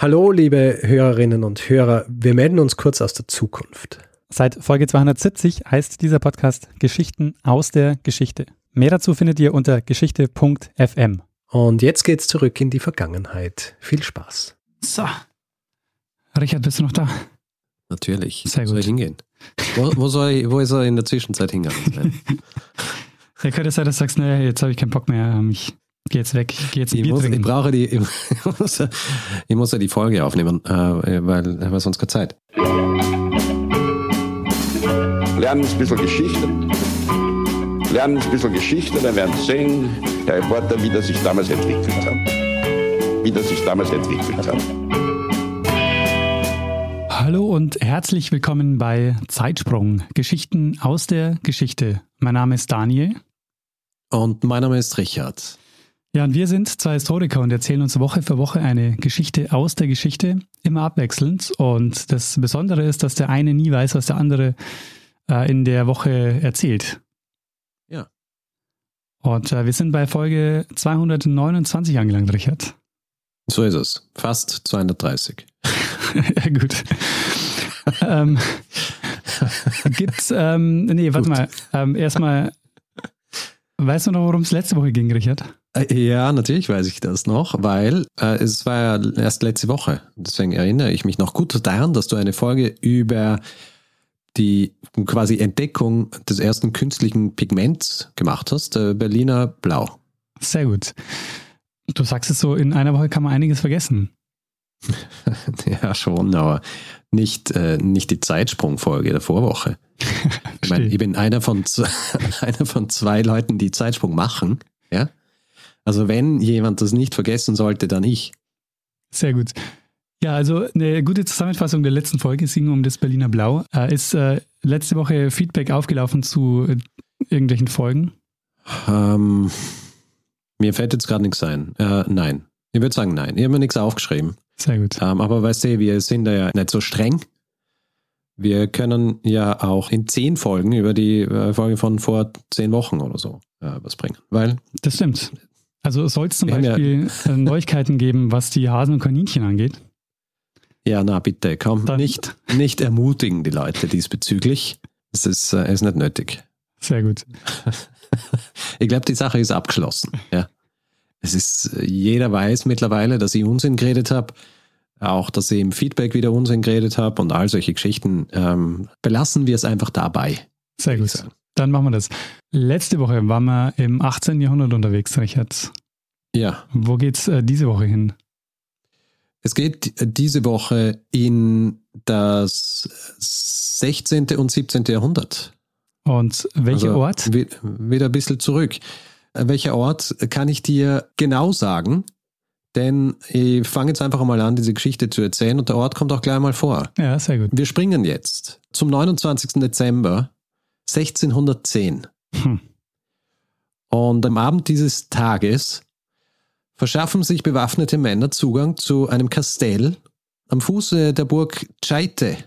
Hallo, liebe Hörerinnen und Hörer. Wir melden uns kurz aus der Zukunft. Seit Folge 270 heißt dieser Podcast Geschichten aus der Geschichte. Mehr dazu findet ihr unter geschichte.fm. Und jetzt geht's zurück in die Vergangenheit. Viel Spaß. So. Richard, bist du noch da? Natürlich. Sehr gut. Soll ich hingehen? Wo, wo, soll ich, wo ist er in der Zwischenzeit hingegangen? ja, könnte sein, dass du sagst, nee, jetzt habe ich keinen Bock mehr. Ich Geh jetzt weg, geh jetzt ich, Bier muss, trinken. ich brauche die, ich muss, ich muss ja die Folge aufnehmen, äh, weil, weil sonst keine Zeit. Lernen ein bisschen Geschichte. Lernen ein bisschen Geschichte, dann werden Sie sehen, der Reporter, wie das sich damals entwickelt hat. Wie das sich damals entwickelt hat. Hallo und herzlich willkommen bei Zeitsprung, Geschichten aus der Geschichte. Mein Name ist Daniel. Und mein Name ist Richard. Ja, und wir sind zwei Historiker und erzählen uns Woche für Woche eine Geschichte aus der Geschichte, immer abwechselnd. Und das Besondere ist, dass der eine nie weiß, was der andere äh, in der Woche erzählt. Ja. Und äh, wir sind bei Folge 229 angelangt, Richard. So ist es. Fast 230. ja, gut. ähm, gibt's, ähm, nee, warte Gut. mal. Ähm, erstmal, weißt du noch, worum es letzte Woche ging, Richard? Äh, Ja, natürlich weiß ich das noch, weil äh, es war ja erst letzte Woche. Deswegen erinnere ich mich noch gut daran, dass du eine Folge über die quasi Entdeckung des ersten künstlichen Pigments gemacht hast, der Berliner Blau. Sehr gut. Du sagst es so, in einer Woche kann man einiges vergessen. Ja, schon, aber nicht, äh, nicht die Zeitsprungfolge der Vorwoche. Ich meine, ich bin einer von, einer von zwei Leuten, die Zeitsprung machen. Ja? Also wenn jemand das nicht vergessen sollte, dann ich. Sehr gut. Ja, also eine gute Zusammenfassung der letzten Folge, ging um das Berliner Blau. Äh, ist äh, letzte Woche Feedback aufgelaufen zu äh, irgendwelchen Folgen? Ähm, mir fällt jetzt gerade nichts ein. Äh, nein. Ich würde sagen, nein. Ich habe mir nichts aufgeschrieben. Sehr gut. Ähm, aber weißt du, wir sind da ja nicht so streng. Wir können ja auch in zehn Folgen über die äh, Folge von vor zehn Wochen oder so äh, was bringen. Weil Das stimmt. Also soll es zum Wir haben ja- Beispiel äh, Neuigkeiten geben, was die Hasen und Kaninchen angeht? Ja, na bitte, komm, Dann- nicht, nicht ermutigen die Leute diesbezüglich. Das ist, äh, ist nicht nötig. Sehr gut. Ich glaube, die Sache ist abgeschlossen. Ja. Es ist, äh, jeder weiß mittlerweile, dass ich Unsinn geredet habe, auch, dass ich im Feedback wieder Unsinn geredet habe und all solche Geschichten. Ähm, belassen wir es einfach dabei. Sehr gut. Dann machen wir das. Letzte Woche waren wir im 18. Jahrhundert unterwegs, Richard. Ja, Wo geht's äh, diese Woche hin? es geht diese Woche in das 16. und 17. Jahrhundert. Und welcher Also Ort? wi- Wieder ein bisschen zurück. Äh, Welcher Ort kann ich dir genau sagen? Denn ich fange jetzt einfach mal an, diese Geschichte zu erzählen und der Ort kommt auch gleich mal vor. Ja, sehr gut. Wir springen jetzt zum 29. Dezember 1610. Hm. Und am Abend dieses Tages verschaffen sich bewaffnete Männer Zugang zu einem Kastell am Fuße der Burg Tscheite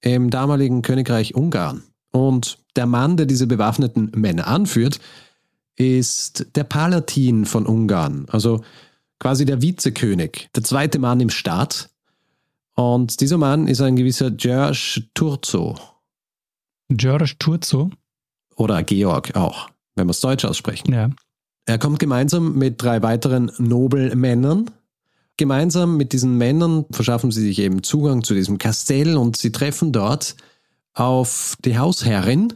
im damaligen Königreich Ungarn. Und der Mann, der diese bewaffneten Männer anführt, ist der Palatin von Ungarn, also quasi der Vizekönig, der zweite Mann im Staat. Und dieser Mann ist ein gewisser George Turzo George Turzo. oder Georg auch, wenn wir es deutsch aussprechen. Ja. Er kommt gemeinsam mit drei weiteren Nobelmännern. Gemeinsam mit diesen Männern verschaffen sie sich eben Zugang zu diesem Kastell und sie treffen dort auf die Hausherrin.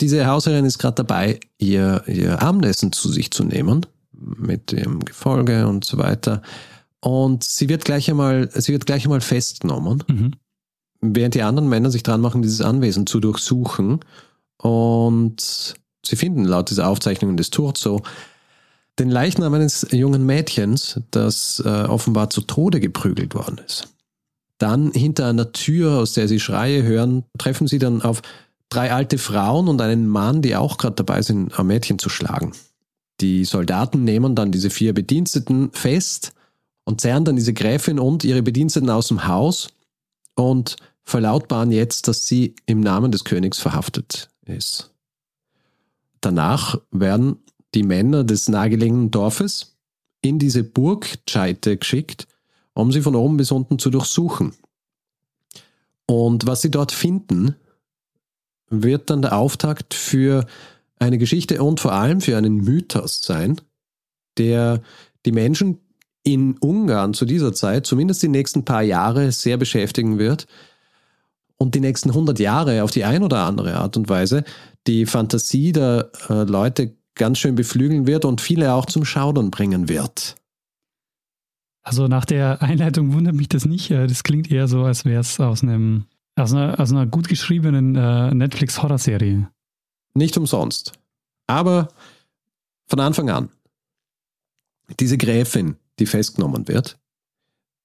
Diese Hausherrin ist gerade dabei, ihr, ihr Abendessen zu sich zu nehmen, mit dem Gefolge und so weiter. Und sie wird gleich einmal, sie wird gleich einmal festgenommen Mhm. während die anderen Männer sich dran machen, dieses Anwesen zu durchsuchen. Und sie finden laut dieser Aufzeichnungen des Turzo den Leichnam eines jungen Mädchens, das äh, offenbar zu Tode geprügelt worden ist. Dann hinter einer Tür, aus der sie Schreie hören, treffen sie dann auf drei alte Frauen und einen Mann, die auch gerade dabei sind, ein Mädchen zu schlagen. Die Soldaten nehmen dann diese vier Bediensteten fest und zerren dann diese Gräfin und ihre Bediensteten aus dem Haus und verlautbaren jetzt, dass sie im Namen des Königs verhaftet ist. Danach werden die Männer des nahegelegenen Dorfes in diese Burgscheite geschickt um sie von oben bis unten zu durchsuchen. Und was sie dort finden, wird dann der Auftakt für eine Geschichte und vor allem für einen Mythos sein, der die Menschen in Ungarn zu dieser Zeit, zumindest die nächsten paar Jahre, sehr beschäftigen wird und die nächsten 100 Jahre auf die ein oder andere Art und Weise die Fantasie der äh, Leute ganz schön beflügeln wird und viele auch zum Schaudern bringen wird. Also nach der Einleitung wundert mich das nicht. Äh, das klingt eher so, als wäre es aus einem aus einer, aus einer gut geschriebenen äh, Netflix-Horrorserie. Nicht umsonst. Aber von Anfang an. Diese Gräfin, die festgenommen wird,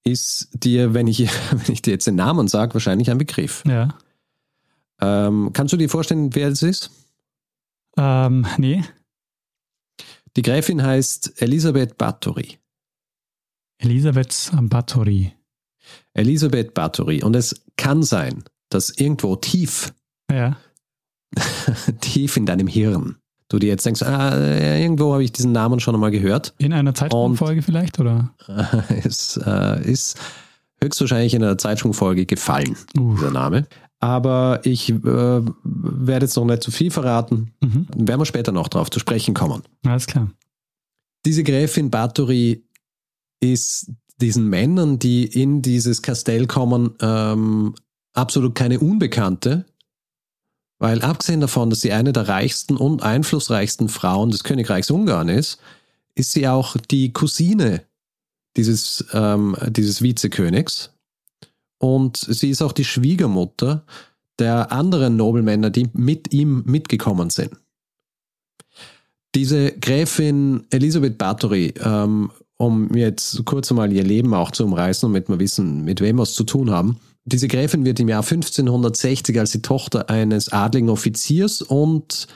ist dir, wenn ich, wenn ich dir jetzt den Namen sage, wahrscheinlich ein Begriff. Ja. Ähm, kannst du dir vorstellen, wer es ist? Ähm, nee. Die Gräfin heißt Elisabeth Bathory. Elisabeth Bathory. Elisabeth Bathory. Und es kann sein, dass irgendwo tief, Ja. tief in deinem Hirn, du dir jetzt denkst, ah, irgendwo habe ich diesen Namen schon einmal gehört. In einer Zeitsprungfolge vielleicht, oder? es äh, ist höchstwahrscheinlich in einer Zeitsprungfolge gefallen, Uh. dieser Name. Aber ich äh, werde jetzt noch nicht zu viel verraten. Mhm. Werden wir später noch drauf zu sprechen kommen. Alles klar. Diese Gräfin Bathory ist diesen Männern, die in dieses Kastell kommen, ähm, absolut keine Unbekannte. Weil abgesehen davon, dass sie eine der reichsten und einflussreichsten Frauen des Königreichs Ungarn ist, ist sie auch die Cousine dieses, ähm, dieses Vizekönigs. Und sie ist auch die Schwiegermutter der anderen Nobelmänner, die mit ihm mitgekommen sind. Diese Gräfin Elisabeth Bathory, ähm, um jetzt kurz einmal ihr Leben auch zu umreißen, damit wir wissen, mit wem wir es zu tun haben. Diese Gräfin wird im Jahr 1560 als die Tochter eines adligen Offiziers und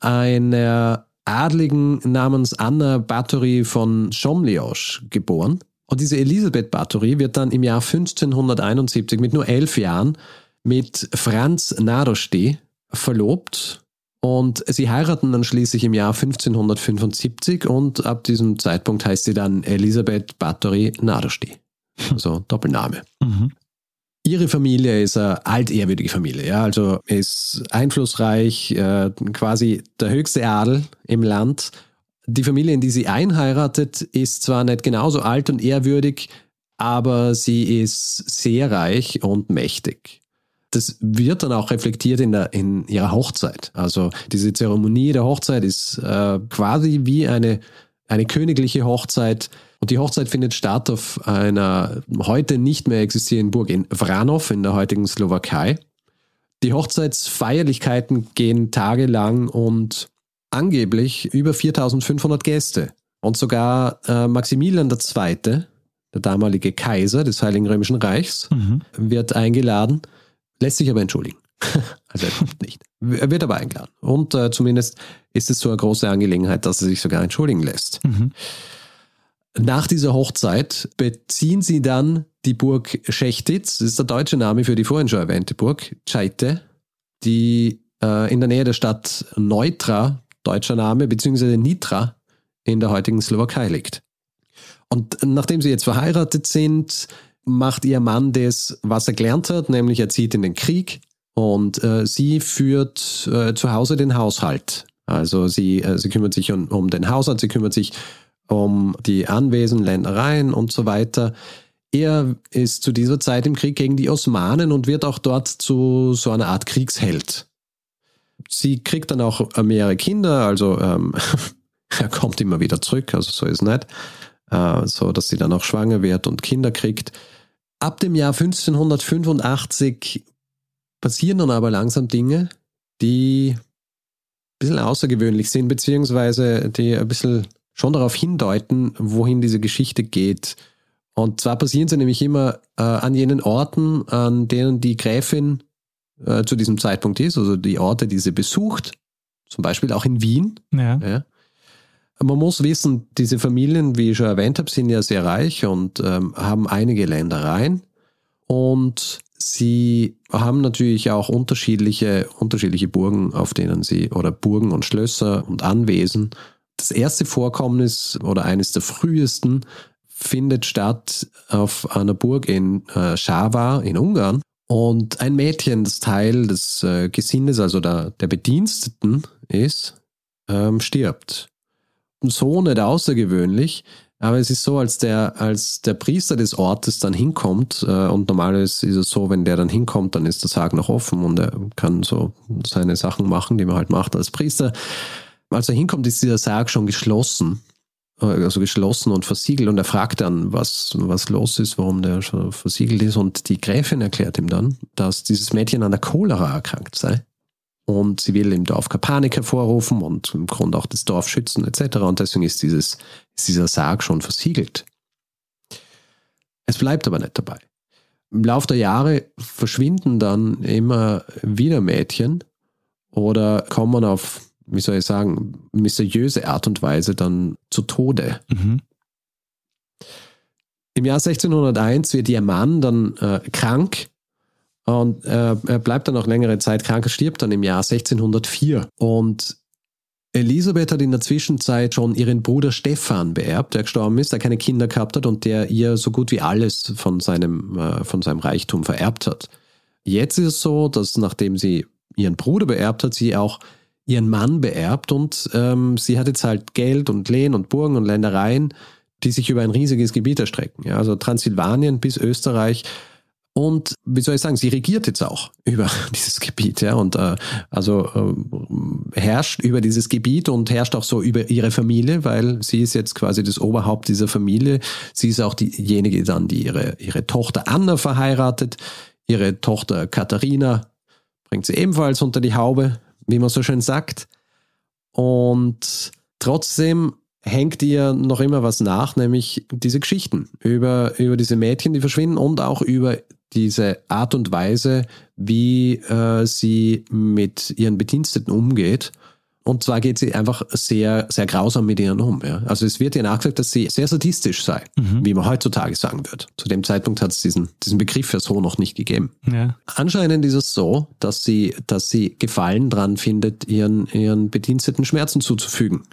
einer Adligen namens Anna Bathory von Chomliosch geboren. Und diese Elisabeth Bathory wird dann im Jahr 1571 mit nur elf Jahren mit Franz Narosti verlobt und sie heiraten dann schließlich im Jahr 1575 und ab diesem Zeitpunkt heißt sie dann Elisabeth Bathory Narosti. Also Doppelname. Mhm. Ihre Familie ist eine altehrwürdige Familie, ja, also ist einflussreich, äh, quasi der höchste Adel im Land. Die Familie, in die sie einheiratet, ist zwar nicht genauso alt und ehrwürdig, aber sie ist sehr reich und mächtig. Das wird dann auch reflektiert in, der, in ihrer Hochzeit. Also diese Zeremonie der Hochzeit ist äh, quasi wie eine, eine königliche Hochzeit. Und die Hochzeit findet statt auf einer heute nicht mehr existierenden Burg in Vranov in der heutigen Slowakei. Die Hochzeitsfeierlichkeiten gehen tagelang und angeblich über 4500 Gäste. Und sogar äh, Maximilian II., der damalige Kaiser des Heiligen Römischen Reichs, Mhm. wird eingeladen, lässt sich aber entschuldigen. also er kommt nicht. Er wird aber eingeladen. Und äh, zumindest ist es so eine große Angelegenheit, dass er sich sogar entschuldigen lässt. Mhm. Nach dieser Hochzeit beziehen sie dann die Burg Schechtitz, das ist der deutsche Name für die vorhin schon erwähnte Burg, Scheite, die äh, in der Nähe der Stadt Neutra, deutscher Name, beziehungsweise Nitra in der heutigen Slowakei liegt. Und nachdem sie jetzt verheiratet sind, macht ihr Mann das, was er gelernt hat, nämlich er zieht in den Krieg und äh, sie führt äh, zu Hause den Haushalt. Also sie, äh, sie kümmert sich um, um den Haushalt, sie kümmert sich um die Anwesen, Ländereien und so weiter. Er ist zu dieser Zeit im Krieg gegen die Osmanen und wird auch dort zu so einer Art Kriegsheld. Sie kriegt dann auch äh, mehrere Kinder, also ähm, er kommt immer wieder zurück, also so ist es nicht, äh, so dass sie dann auch schwanger wird und Kinder kriegt. Ab dem Jahr 1585 passieren dann aber langsam Dinge, die ein bisschen außergewöhnlich sind, beziehungsweise die ein bisschen schon darauf hindeuten, wohin diese Geschichte geht. Und zwar passieren sie nämlich immer äh, an jenen Orten, an denen die Gräfin äh, zu diesem Zeitpunkt ist, also die Orte, die sie besucht, zum Beispiel auch in Wien. Ja. Ja. Man muss wissen, diese Familien, wie ich schon erwähnt habe, sind ja sehr reich und ähm, haben einige Ländereien. Und sie haben natürlich auch unterschiedliche, unterschiedliche Burgen, auf denen sie, oder Burgen und Schlösser und Anwesen. Das erste Vorkommnis oder eines der frühesten findet statt auf einer Burg in äh, Schawa in Ungarn. Und ein Mädchen, das Teil des äh, Gesindes, also der, der Bediensteten ist, ähm, stirbt. So nicht außergewöhnlich, aber es ist so, als der, als der Priester des Ortes dann hinkommt, äh, und normalerweise ist es so, wenn der dann hinkommt, dann ist der Sarg noch offen und er kann so seine Sachen machen, die man halt macht als Priester. Als er hinkommt, ist dieser Sarg schon geschlossen, also geschlossen und versiegelt und er fragt dann, was, was los ist, warum der schon versiegelt ist und die Gräfin erklärt ihm dann, dass dieses Mädchen an der Cholera erkrankt sei und sie will im Dorf keine Panik hervorrufen und im Grunde auch das Dorf schützen etc. Und deswegen ist, dieses, ist dieser Sarg schon versiegelt. Es bleibt aber nicht dabei. Im Laufe der Jahre verschwinden dann immer wieder Mädchen oder kommen auf, wie soll ich sagen, mysteriöse Art und Weise dann zu Tode. Mhm. Im Jahr 1601 wird ihr Mann dann äh, krank und äh, er bleibt dann auch längere Zeit krank, stirbt dann im Jahr 1604. Und Elisabeth hat in der Zwischenzeit schon ihren Bruder Stefan beerbt, der gestorben ist, der keine Kinder gehabt hat und der ihr so gut wie alles von seinem, äh, von seinem Reichtum vererbt hat. Jetzt ist es so, dass nachdem sie ihren Bruder beerbt hat, sie auch ihren Mann beerbt und ähm, sie hat jetzt halt Geld und Lehen und Burgen und Ländereien, die sich über ein riesiges Gebiet erstrecken. Ja, also Transsilvanien bis Österreich und wie soll ich sagen, sie regiert jetzt auch über dieses Gebiet, ja, und äh, also äh, herrscht über dieses Gebiet und herrscht auch so über ihre Familie, weil sie ist jetzt quasi das Oberhaupt dieser Familie. Sie ist auch diejenige dann, die ihre, ihre Tochter Anna verheiratet. Ihre Tochter Katharina bringt sie ebenfalls unter die Haube, wie man so schön sagt. Und trotzdem hängt ihr noch immer was nach, nämlich diese Geschichten über, über diese Mädchen, die verschwinden und auch über diese Art und Weise, wie äh, sie mit ihren Bediensteten umgeht. Und zwar geht sie einfach sehr, sehr grausam mit ihnen um. Ja. Also es wird ihr nachgesagt, dass sie sehr sadistisch sei, mhm. wie man heutzutage sagen wird. Zu dem Zeitpunkt hat es diesen, diesen Begriff ja so noch nicht gegeben. Ja. Anscheinend ist es so, dass sie, dass sie Gefallen dran findet, ihren, ihren Bediensteten Schmerzen zuzufügen.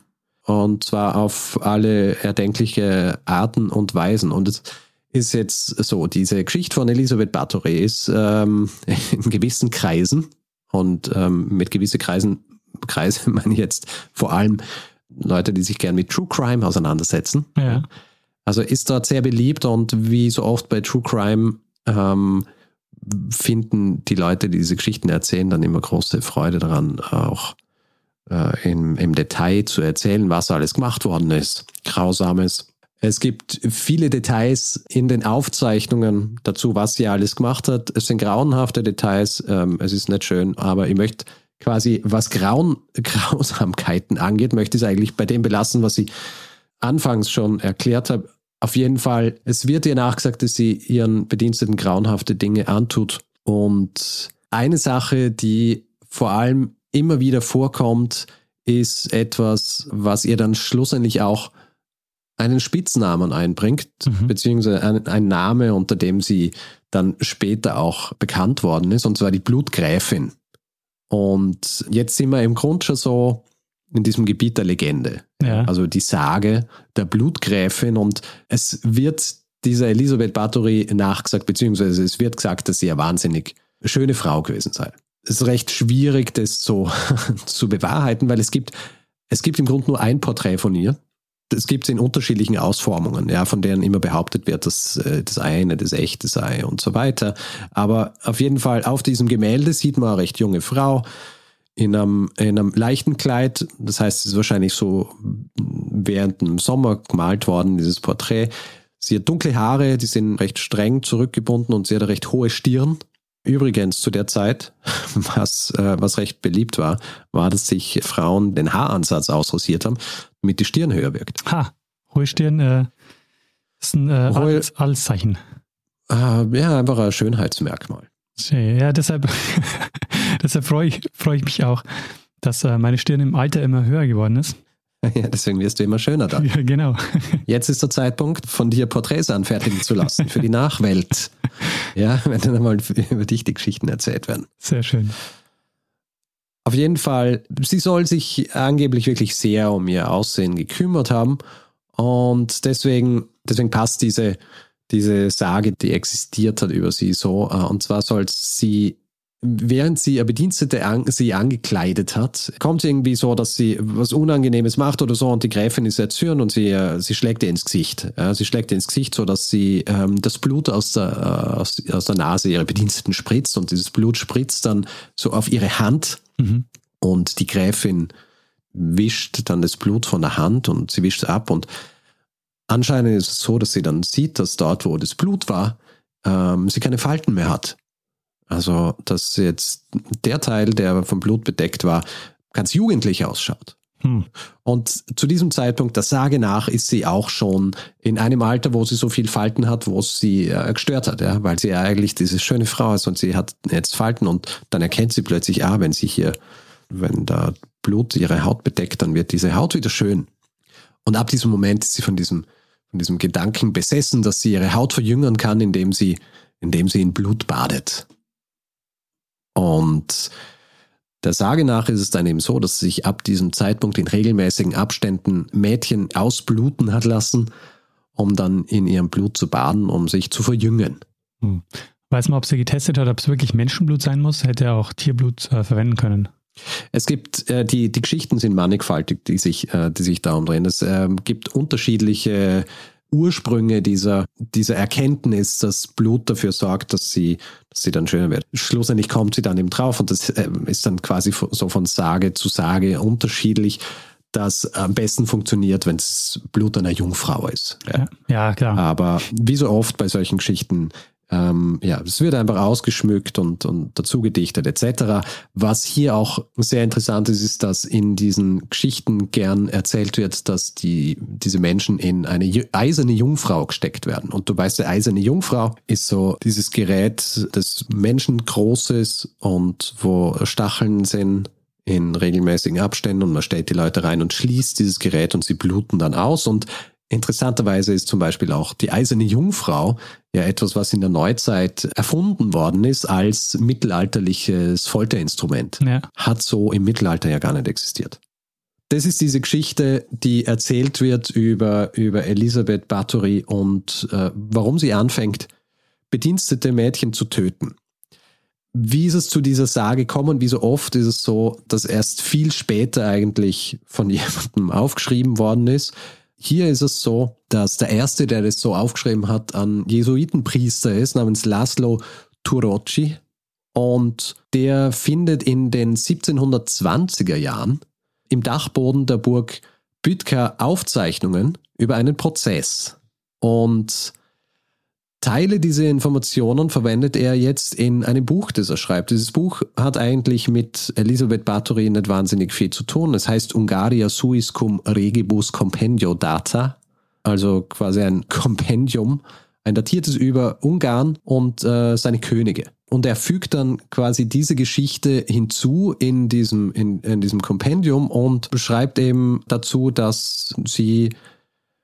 Und zwar auf alle erdenkliche Arten und Weisen. Und es, ist jetzt so, diese Geschichte von Elisabeth Bathory ist ähm, in gewissen Kreisen und ähm, mit gewissen Kreisen, Kreise meine ich jetzt vor allem Leute, die sich gern mit True Crime auseinandersetzen. Ja. Also ist dort sehr beliebt und wie so oft bei True Crime ähm, finden die Leute, die diese Geschichten erzählen, dann immer große Freude daran, auch äh, im, im Detail zu erzählen, was alles gemacht worden ist. Grausames, es gibt viele Details in den Aufzeichnungen dazu, was sie alles gemacht hat. Es sind grauenhafte Details. Ähm, es ist nicht schön, aber ich möchte quasi, was Grauen, Grausamkeiten angeht, möchte ich es eigentlich bei dem belassen, was ich anfangs schon erklärt habe. Auf jeden Fall, es wird ihr nachgesagt, dass sie ihren Bediensteten grauenhafte Dinge antut. Und eine Sache, die vor allem immer wieder vorkommt, ist etwas, was ihr dann schlussendlich auch einen Spitznamen einbringt, mhm. beziehungsweise ein, ein, Name, unter dem sie dann später auch bekannt worden ist, und zwar die Blutgräfin. Und jetzt sind wir im Grunde schon so in diesem Gebiet der Legende. Ja. Also die Sage der Blutgräfin und es wird dieser Elisabeth Bathory nachgesagt, beziehungsweise es wird gesagt, dass sie eine wahnsinnig schöne Frau gewesen sei. Es ist recht schwierig, das so zu bewahrheiten, weil es gibt, es gibt im Grunde nur ein Porträt von ihr das gibt es in unterschiedlichen Ausformungen, ja, von denen immer behauptet wird, dass äh, das eine das echte sei und so weiter. Aber auf jeden Fall auf diesem Gemälde sieht man eine recht junge Frau in einem, in einem leichten Kleid. Das heißt, es ist wahrscheinlich so während dem Sommer gemalt worden, dieses Porträt. Sie hat dunkle Haare, die sind recht streng zurückgebunden und sie hat eine recht hohe Stirn. Übrigens zu der Zeit, was, äh, was recht beliebt war, war, dass sich Frauen den Haaransatz ausrasiert haben, damit die Stirn höher wirkt. Ha, hohe Stirn äh, ist ein äh, Hohe, Altzeichen. Äh, ja, einfach ein Schönheitsmerkmal. Ja, deshalb, deshalb freue ich, freu ich mich auch, dass äh, meine Stirn im Alter immer höher geworden ist. Ja, deswegen wirst du immer schöner dann. Ja, genau. Jetzt ist der Zeitpunkt, von dir Porträts anfertigen zu lassen für die Nachwelt. Ja, wenn dann einmal über dich die Geschichten erzählt werden. Sehr schön. Auf jeden Fall, sie soll sich angeblich wirklich sehr um ihr Aussehen gekümmert haben. Und deswegen deswegen passt diese, diese Sage, die existiert hat über sie so. Äh, und zwar soll sie während sie ihr Bedienstete an, sie angekleidet hat, kommt irgendwie so, dass sie was Unangenehmes macht oder so und die Gräfin ist erzürnt und sie, äh, sie schlägt ihr ins Gesicht. Ja, sie schlägt ihr ins Gesicht, so dass sie ähm, das Blut aus der, äh, aus, aus der Nase ihrer Bediensteten spritzt und dieses Blut spritzt dann so auf ihre Hand mhm. und die Gräfin wischt dann das Blut von der Hand und sie wischt es ab und anscheinend ist es so, dass sie dann sieht, dass dort, wo das Blut war, ähm, sie keine Falten mehr hat. Also, dass jetzt der Teil, der vom Blut bedeckt war, ganz jugendlich ausschaut. Hm. Und zu diesem Zeitpunkt, der Sage nach, ist sie auch schon in einem Alter, wo sie so viel Falten hat, wo es sie äh, gestört hat, ja, weil sie ja eigentlich diese schöne Frau ist und sie hat jetzt Falten und dann erkennt sie plötzlich, ah, wenn sie hier, wenn da Blut ihre Haut bedeckt, dann wird diese Haut wieder schön. Und ab diesem Moment ist sie von diesem, von diesem Gedanken besessen, dass sie ihre Haut verjüngern kann, indem sie, indem sie in Blut badet. Und der Sage nach ist es dann eben so, dass sich ab diesem Zeitpunkt in regelmäßigen Abständen Mädchen ausbluten hat lassen, um dann in ihrem Blut zu baden, um sich zu verjüngen. Hm. Weiß man, ob sie getestet hat, ob es wirklich Menschenblut sein muss? Hätte er auch Tierblut äh, verwenden können? Es gibt, äh, die, die Geschichten sind mannigfaltig, die sich, äh, die sich darum drehen. Es äh, gibt unterschiedliche Ursprünge dieser, dieser Erkenntnis, dass Blut dafür sorgt, dass sie, dass sie dann schöner wird. Schlussendlich kommt sie dann eben drauf und das ähm, ist dann quasi so von Sage zu Sage unterschiedlich, dass am besten funktioniert, wenn es Blut einer Jungfrau ist. Ja, ja klar. Aber wie so oft bei solchen Geschichten ähm, ja, es wird einfach ausgeschmückt und, und dazu gedichtet etc. Was hier auch sehr interessant ist, ist, dass in diesen Geschichten gern erzählt wird, dass die, diese Menschen in eine eiserne Jungfrau gesteckt werden. Und du weißt, die eiserne Jungfrau ist so dieses Gerät, das menschengroßes und wo Stacheln sind in regelmäßigen Abständen und man stellt die Leute rein und schließt dieses Gerät und sie bluten dann aus und Interessanterweise ist zum Beispiel auch die eiserne Jungfrau ja etwas, was in der Neuzeit erfunden worden ist als mittelalterliches Folterinstrument. Ja. Hat so im Mittelalter ja gar nicht existiert. Das ist diese Geschichte, die erzählt wird über, über Elisabeth Bathory und äh, warum sie anfängt, bedienstete Mädchen zu töten. Wie ist es zu dieser Sage gekommen? Wie so oft ist es so, dass erst viel später eigentlich von jemandem aufgeschrieben worden ist hier ist es so, dass der erste, der das so aufgeschrieben hat, ein Jesuitenpriester ist, namens Laszlo Turocci. Und der findet in den 1720er Jahren im Dachboden der Burg Bütka Aufzeichnungen über einen Prozess. Und Teile dieser Informationen verwendet er jetzt in einem Buch, das er schreibt. Dieses Buch hat eigentlich mit Elisabeth Bathory nicht wahnsinnig viel zu tun. Es heißt Ungaria suis cum regibus compendio data, also quasi ein Kompendium, ein datiertes über Ungarn und äh, seine Könige. Und er fügt dann quasi diese Geschichte hinzu in diesem, in, in diesem Kompendium und beschreibt eben dazu, dass sie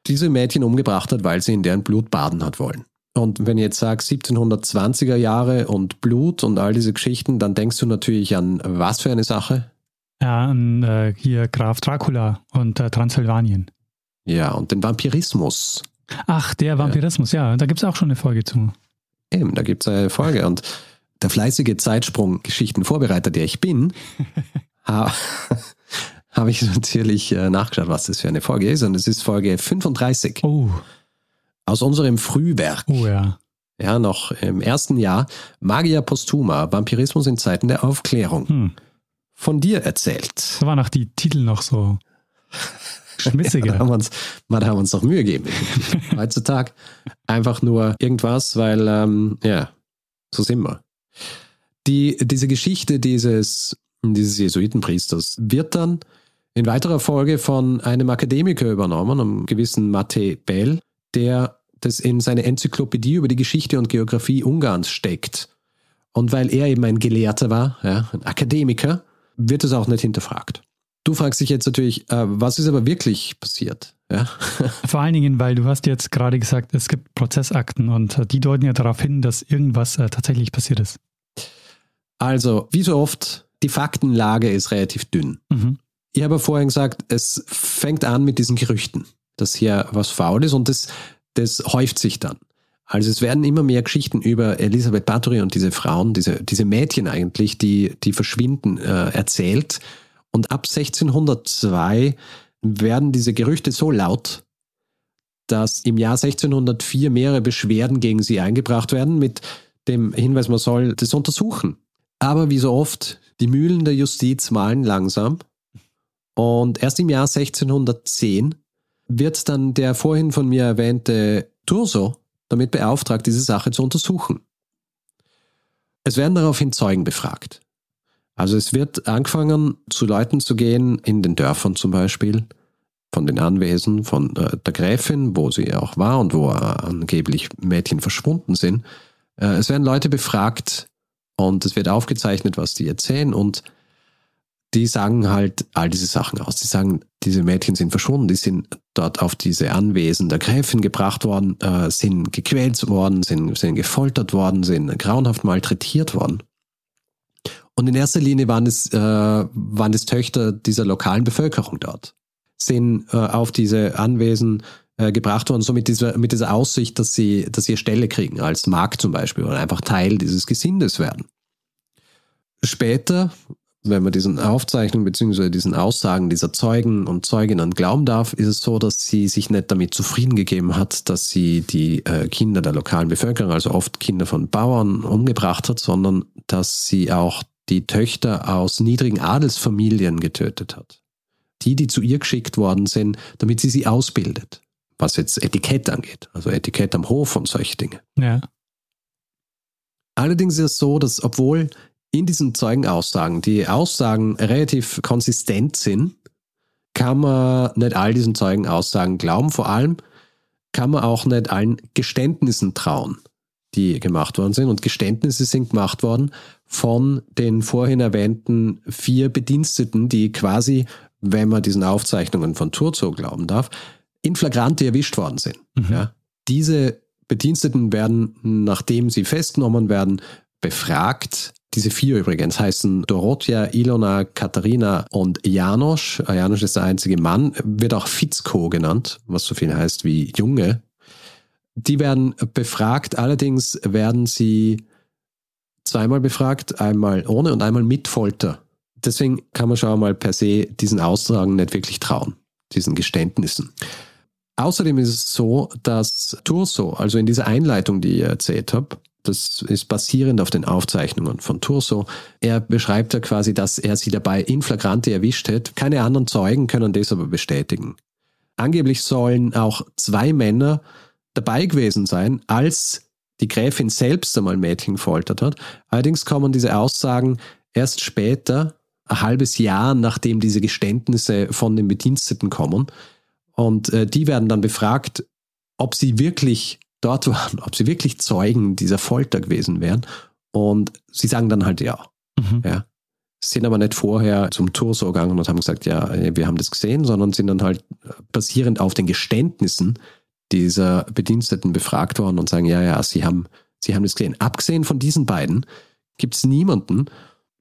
diese Mädchen umgebracht hat, weil sie in deren Blut baden hat wollen. Und wenn ich jetzt sage 1720er Jahre und Blut und all diese Geschichten, dann denkst du natürlich an was für eine Sache? Ja, an äh, hier Graf Dracula und äh, Transsilvanien. Ja, und den Vampirismus. Ach, der Vampirismus, ja, ja da gibt es auch schon eine Folge zu. Eben, da gibt es eine Folge. Und der fleißige Zeitsprung-Geschichten-Vorbereiter, der ich bin, habe hab ich natürlich äh, nachgeschaut, was das für eine Folge ist. Und es ist Folge 35. Oh aus unserem Frühwerk. Oh ja. Ja, noch im ersten Jahr. Magia Postuma, Vampirismus in Zeiten der Aufklärung. Hm. Von dir erzählt. Da waren auch die Titel noch so schmissiger. ja, da haben wir uns, da haben wir uns noch Mühe gegeben. Heutzutage einfach nur irgendwas, weil, ähm, ja, so sind wir. Die, diese Geschichte dieses, dieses Jesuitenpriesters wird dann in weiterer Folge von einem Akademiker übernommen, einem gewissen Mate Bell, der das in seine Enzyklopädie über die Geschichte und Geografie Ungarns steckt. Und weil er eben ein Gelehrter war, ja, ein Akademiker, wird es auch nicht hinterfragt. Du fragst dich jetzt natürlich, äh, was ist aber wirklich passiert? Ja? Vor allen Dingen, weil du hast jetzt gerade gesagt, es gibt Prozessakten und äh, die deuten ja darauf hin, dass irgendwas äh, tatsächlich passiert ist. Also, wie so oft, die Faktenlage ist relativ dünn. Mhm. Ich habe vorhin gesagt, es fängt an mit diesen Gerüchten, dass hier was faul ist und das das häuft sich dann. Also es werden immer mehr Geschichten über Elisabeth Bathory und diese Frauen, diese, diese Mädchen eigentlich, die, die verschwinden, äh, erzählt. Und ab 1602 werden diese Gerüchte so laut, dass im Jahr 1604 mehrere Beschwerden gegen sie eingebracht werden mit dem Hinweis, man soll das untersuchen. Aber wie so oft, die Mühlen der Justiz malen langsam. Und erst im Jahr 1610 wird dann der vorhin von mir erwähnte Turso damit beauftragt, diese Sache zu untersuchen. Es werden daraufhin Zeugen befragt. Also es wird angefangen, zu Leuten zu gehen, in den Dörfern zum Beispiel, von den Anwesen von äh, der Gräfin, wo sie auch war und wo angeblich Mädchen verschwunden sind. Äh, es werden Leute befragt und es wird aufgezeichnet, was die erzählen und die sagen halt all diese Sachen aus. Die sagen, diese Mädchen sind verschwunden, die sind dort auf diese Anwesen der Gräfin gebracht worden, äh, sind gequält worden, sind, sind gefoltert worden, sind grauenhaft malträtiert worden. Und in erster Linie waren es, äh, waren es Töchter dieser lokalen Bevölkerung dort sind äh, auf diese Anwesen äh, gebracht worden, so mit dieser, mit dieser Aussicht, dass sie, dass sie Stelle kriegen, als Markt zum Beispiel, oder einfach Teil dieses Gesindes werden. Später, wenn man diesen Aufzeichnungen bzw. diesen Aussagen dieser Zeugen und Zeuginnen glauben darf, ist es so, dass sie sich nicht damit zufrieden gegeben hat, dass sie die äh, Kinder der lokalen Bevölkerung, also oft Kinder von Bauern, umgebracht hat, sondern dass sie auch die Töchter aus niedrigen Adelsfamilien getötet hat die, die zu ihr geschickt worden sind, damit sie sie ausbildet. Was jetzt Etikett angeht, also Etikett am Hof und solche Dinge. Ja. Allerdings ist es so, dass obwohl in diesen Zeugenaussagen die Aussagen relativ konsistent sind, kann man nicht all diesen Zeugenaussagen glauben. Vor allem kann man auch nicht allen Geständnissen trauen, die gemacht worden sind. Und Geständnisse sind gemacht worden von den vorhin erwähnten vier Bediensteten, die quasi wenn man diesen Aufzeichnungen von Turzo glauben darf, in Flagranti erwischt worden sind. Mhm. Ja. Diese Bediensteten werden, nachdem sie festgenommen werden, befragt. Diese vier übrigens heißen Dorothea, Ilona, Katharina und Janosch. Janosch ist der einzige Mann, wird auch Fitzko genannt, was so viel heißt wie Junge. Die werden befragt, allerdings werden sie zweimal befragt, einmal ohne und einmal mit Folter deswegen kann man schon mal per se diesen Austragen nicht wirklich trauen, diesen Geständnissen. Außerdem ist es so, dass Turso, also in dieser Einleitung, die ich erzählt habe, das ist basierend auf den Aufzeichnungen von Turso. Er beschreibt ja quasi, dass er sie dabei in Flagrante erwischt hat. Keine anderen Zeugen können das aber bestätigen. Angeblich sollen auch zwei Männer dabei gewesen sein, als die Gräfin selbst einmal Mädchen gefoltert hat. Allerdings kommen diese Aussagen erst später ein halbes Jahr, nachdem diese Geständnisse von den Bediensteten kommen. Und äh, die werden dann befragt, ob sie wirklich dort waren, ob sie wirklich Zeugen dieser Folter gewesen wären. Und sie sagen dann halt ja. Mhm. ja. Sind aber nicht vorher zum Torso gegangen und haben gesagt, ja, wir haben das gesehen, sondern sind dann halt basierend auf den Geständnissen dieser Bediensteten befragt worden und sagen, ja, ja, sie haben, sie haben das gesehen. Abgesehen von diesen beiden gibt es niemanden,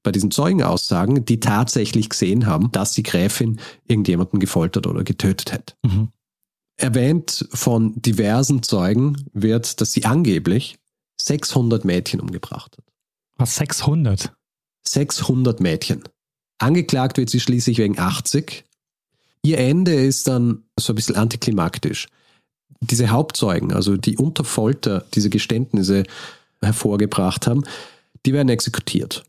bei diesen Zeugenaussagen, die tatsächlich gesehen haben, dass die Gräfin irgendjemanden gefoltert oder getötet hätte. Mhm. Erwähnt von diversen Zeugen wird, dass sie angeblich 600 Mädchen umgebracht hat. Was, 600? 600 Mädchen. Angeklagt wird sie schließlich wegen 80. Ihr Ende ist dann so ein bisschen antiklimaktisch. Diese Hauptzeugen, also die unter Folter diese Geständnisse hervorgebracht haben, die werden exekutiert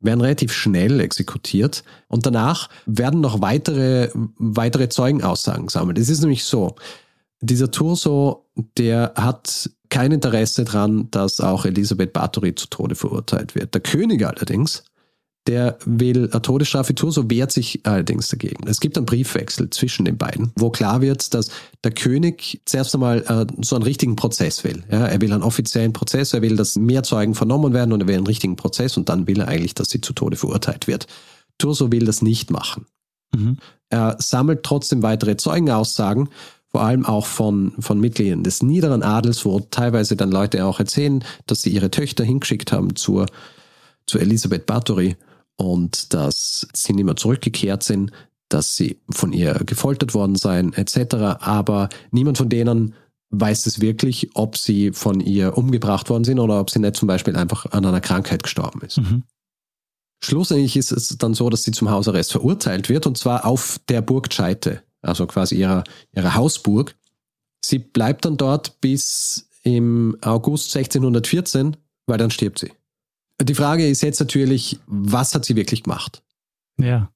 werden relativ schnell exekutiert und danach werden noch weitere, weitere Zeugenaussagen gesammelt. Es ist nämlich so, dieser Turso, der hat kein Interesse daran, dass auch Elisabeth Bathory zu Tode verurteilt wird. Der König allerdings der will eine Todesstrafe tun, so wehrt sich allerdings dagegen. Es gibt einen Briefwechsel zwischen den beiden, wo klar wird, dass der König zuerst einmal äh, so einen richtigen Prozess will. Ja, er will einen offiziellen Prozess, er will, dass mehr Zeugen vernommen werden und er will einen richtigen Prozess und dann will er eigentlich, dass sie zu Tode verurteilt wird. Turso will das nicht machen. Mhm. Er sammelt trotzdem weitere Zeugenaussagen, vor allem auch von, von Mitgliedern des niederen Adels, wo teilweise dann Leute auch erzählen, dass sie ihre Töchter hingeschickt haben zur, zur Elisabeth Bathory und dass sie nicht mehr zurückgekehrt sind, dass sie von ihr gefoltert worden seien, etc. Aber niemand von denen weiß es wirklich, ob sie von ihr umgebracht worden sind oder ob sie nicht zum Beispiel einfach an einer Krankheit gestorben ist. Mhm. Schlussendlich ist es dann so, dass sie zum Hausarrest verurteilt wird und zwar auf der Burg Scheite, also quasi ihrer, ihrer Hausburg. Sie bleibt dann dort bis im August 1614, weil dann stirbt sie. Die Frage ist jetzt natürlich, was hat sie wirklich gemacht? Ja.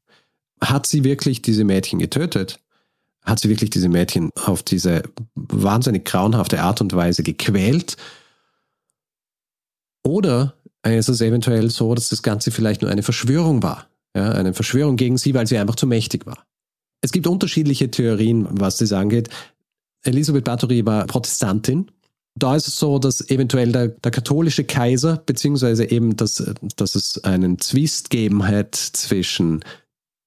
Hat sie wirklich diese Mädchen getötet? Hat sie wirklich diese Mädchen auf diese wahnsinnig grauenhafte Art und Weise gequält? Oder ist es eventuell so, dass das Ganze vielleicht nur eine Verschwörung war? Ja, eine Verschwörung gegen sie, weil sie einfach zu mächtig war. Es gibt unterschiedliche Theorien, was das angeht. Elisabeth Bathory war Protestantin. Da ist es so, dass eventuell der, der katholische Kaiser, beziehungsweise eben, dass, dass es einen Zwist geben hat zwischen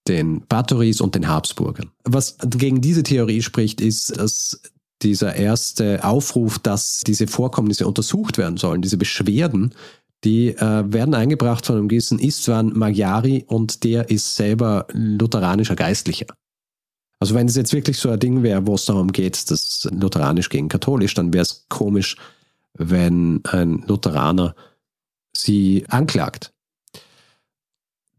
den Bathories und den Habsburgern. Was gegen diese Theorie spricht, ist, dass dieser erste Aufruf, dass diese Vorkommnisse untersucht werden sollen, diese Beschwerden, die äh, werden eingebracht von einem gewissen Istvan Magyari und der ist selber lutheranischer Geistlicher. Also wenn es jetzt wirklich so ein Ding wäre, wo es darum geht, dass lutheranisch gegen katholisch, dann wäre es komisch, wenn ein Lutheraner sie anklagt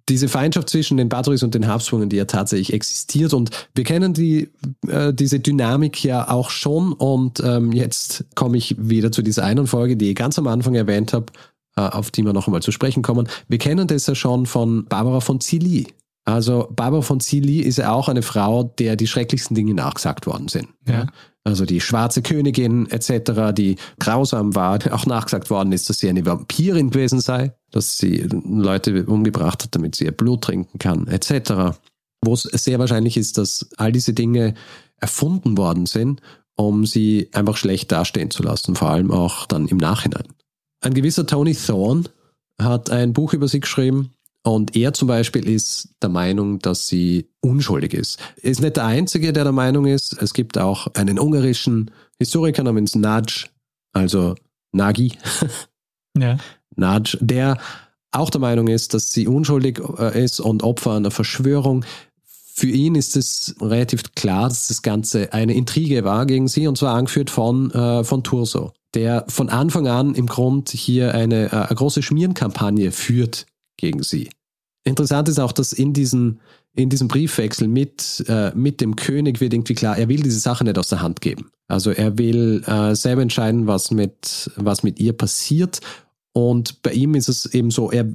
diese Feindschaft zwischen den Bathories und den Habsburgern, die ja tatsächlich existiert. Und wir kennen die, äh, diese Dynamik ja auch schon. Und ähm, jetzt komme ich wieder zu dieser einen Folge, die ich ganz am Anfang erwähnt habe, äh, auf die wir noch einmal zu sprechen kommen. Wir kennen das ja schon von Barbara von Cilly. Also Barbara von Cilly ist ja auch eine Frau, der die schrecklichsten Dinge nachgesagt worden sind. Ja. Also die schwarze Königin etc., die grausam war, auch nachgesagt worden ist, dass sie eine Vampirin gewesen sei, dass sie Leute umgebracht hat, damit sie ihr Blut trinken kann etc. Wo es sehr wahrscheinlich ist, dass all diese Dinge erfunden worden sind, um sie einfach schlecht dastehen zu lassen, vor allem auch dann im Nachhinein. Ein gewisser Tony Thorne hat ein Buch über sie geschrieben, und er zum Beispiel ist der Meinung, dass sie unschuldig ist. Er ist nicht der Einzige, der der Meinung ist. Es gibt auch einen ungarischen Historiker namens Nagy, also Nagy. Ja. Nagy, der auch der Meinung ist, dass sie unschuldig äh, ist und Opfer einer Verschwörung. Für ihn ist es relativ klar, dass das Ganze eine Intrige war gegen sie und zwar angeführt von, äh, von Turso, der von Anfang an im Grund hier eine, äh, eine große Schmierenkampagne führt gegen sie. Interessant ist auch, dass in, diesen, in diesem Briefwechsel mit, äh, mit dem König wird irgendwie klar, er will diese Sache nicht aus der Hand geben. Also er will äh, selber entscheiden, was mit, was mit ihr passiert. Und bei ihm ist es eben so, er,